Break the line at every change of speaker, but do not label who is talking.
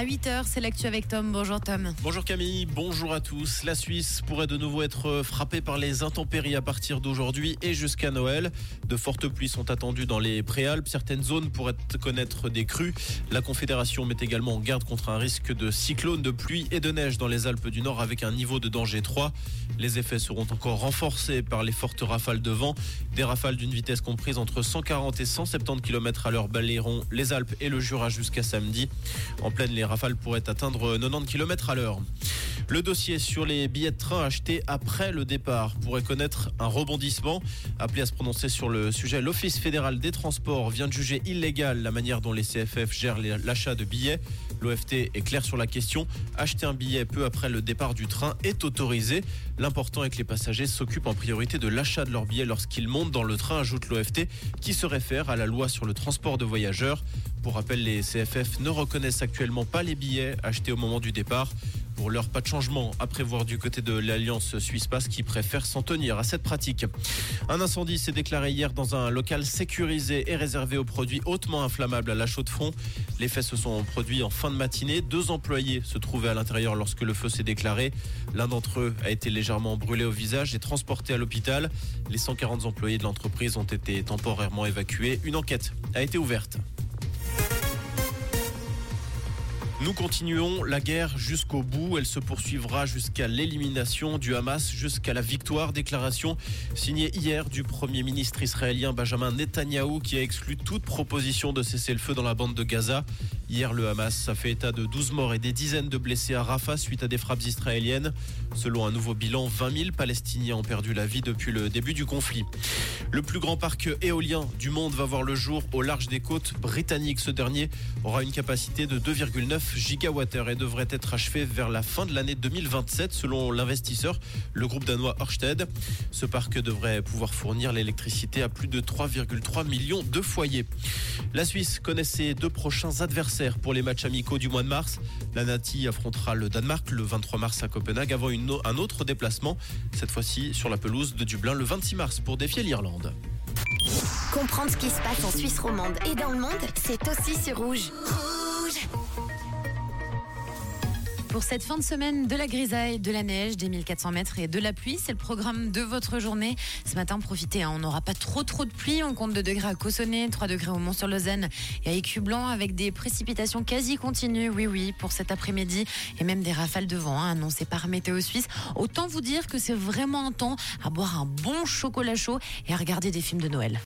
À 8h, c'est l'actu avec Tom. Bonjour Tom.
Bonjour Camille, bonjour à tous. La Suisse pourrait de nouveau être frappée par les intempéries à partir d'aujourd'hui et jusqu'à Noël. De fortes pluies sont attendues dans les préalpes. Certaines zones pourraient connaître des crues. La Confédération met également en garde contre un risque de cyclone, de pluie et de neige dans les Alpes du Nord avec un niveau de danger 3. Les effets seront encore renforcés par les fortes rafales de vent. Des rafales d'une vitesse comprise entre 140 et 170 km à l'heure balayeront les Alpes et le Jura jusqu'à samedi. En pleine, les rafales pourraient atteindre 90 km à l'heure. Le dossier sur les billets de train achetés après le départ pourrait connaître un rebondissement. Appelé à se prononcer sur le sujet, l'Office fédéral des transports vient de juger illégale la manière dont les CFF gèrent l'achat de billets. L'OFT est clair sur la question. Acheter un billet peu après le départ du train est autorisé. L'important est que les passagers s'occupent en priorité de l'achat de leur billet lorsqu'ils montent dans le train, ajoute l'OFT, qui se réfère à la loi sur le transport de voyageurs. Pour rappel, les CFF ne reconnaissent actuellement pas les billets achetés au moment du départ. Pour l'heure, pas de changement à prévoir du côté de l'Alliance Suisse-Pass qui préfère s'en tenir à cette pratique. Un incendie s'est déclaré hier dans un local sécurisé et réservé aux produits hautement inflammables à la chaux de front. Les faits se sont produits en fin de matinée. Deux employés se trouvaient à l'intérieur lorsque le feu s'est déclaré. L'un d'entre eux a été légèrement brûlé au visage et transporté à l'hôpital. Les 140 employés de l'entreprise ont été temporairement évacués. Une enquête a été ouverte. Nous continuons la guerre jusqu'au bout. Elle se poursuivra jusqu'à l'élimination du Hamas, jusqu'à la victoire. Déclaration signée hier du Premier ministre israélien Benjamin Netanyahou qui a exclu toute proposition de cesser le feu dans la bande de Gaza. Hier, le Hamas a fait état de 12 morts et des dizaines de blessés à Rafah suite à des frappes israéliennes. Selon un nouveau bilan, 20 000 Palestiniens ont perdu la vie depuis le début du conflit. Le plus grand parc éolien du monde va voir le jour au large des côtes britanniques. Ce dernier aura une capacité de 2,9 gigawattheures et devrait être achevé vers la fin de l'année 2027 selon l'investisseur, le groupe danois Ørsted. Ce parc devrait pouvoir fournir l'électricité à plus de 3,3 millions de foyers. La Suisse connaît ses deux prochains adversaires pour les matchs amicaux du mois de mars. La Nati affrontera le Danemark le 23 mars à Copenhague avant un autre déplacement, cette fois-ci sur la pelouse de Dublin le 26 mars pour défier l'Irlande.
Comprendre ce qui se passe en Suisse romande et dans le monde, c'est aussi sur. Rouge
pour cette fin de semaine, de la grisaille, de la neige, des 1400 mètres et de la pluie, c'est le programme de votre journée. Ce matin, profitez, hein, on n'aura pas trop trop de pluie. On compte 2 degrés à Cossonay, 3 degrés au Mont-sur-Lausanne et à Écu-Blanc avec des précipitations quasi continues, oui oui, pour cet après-midi et même des rafales de vent hein, annoncées par Météo Suisse. Autant vous dire que c'est vraiment un temps à boire un bon chocolat chaud et à regarder des films de Noël.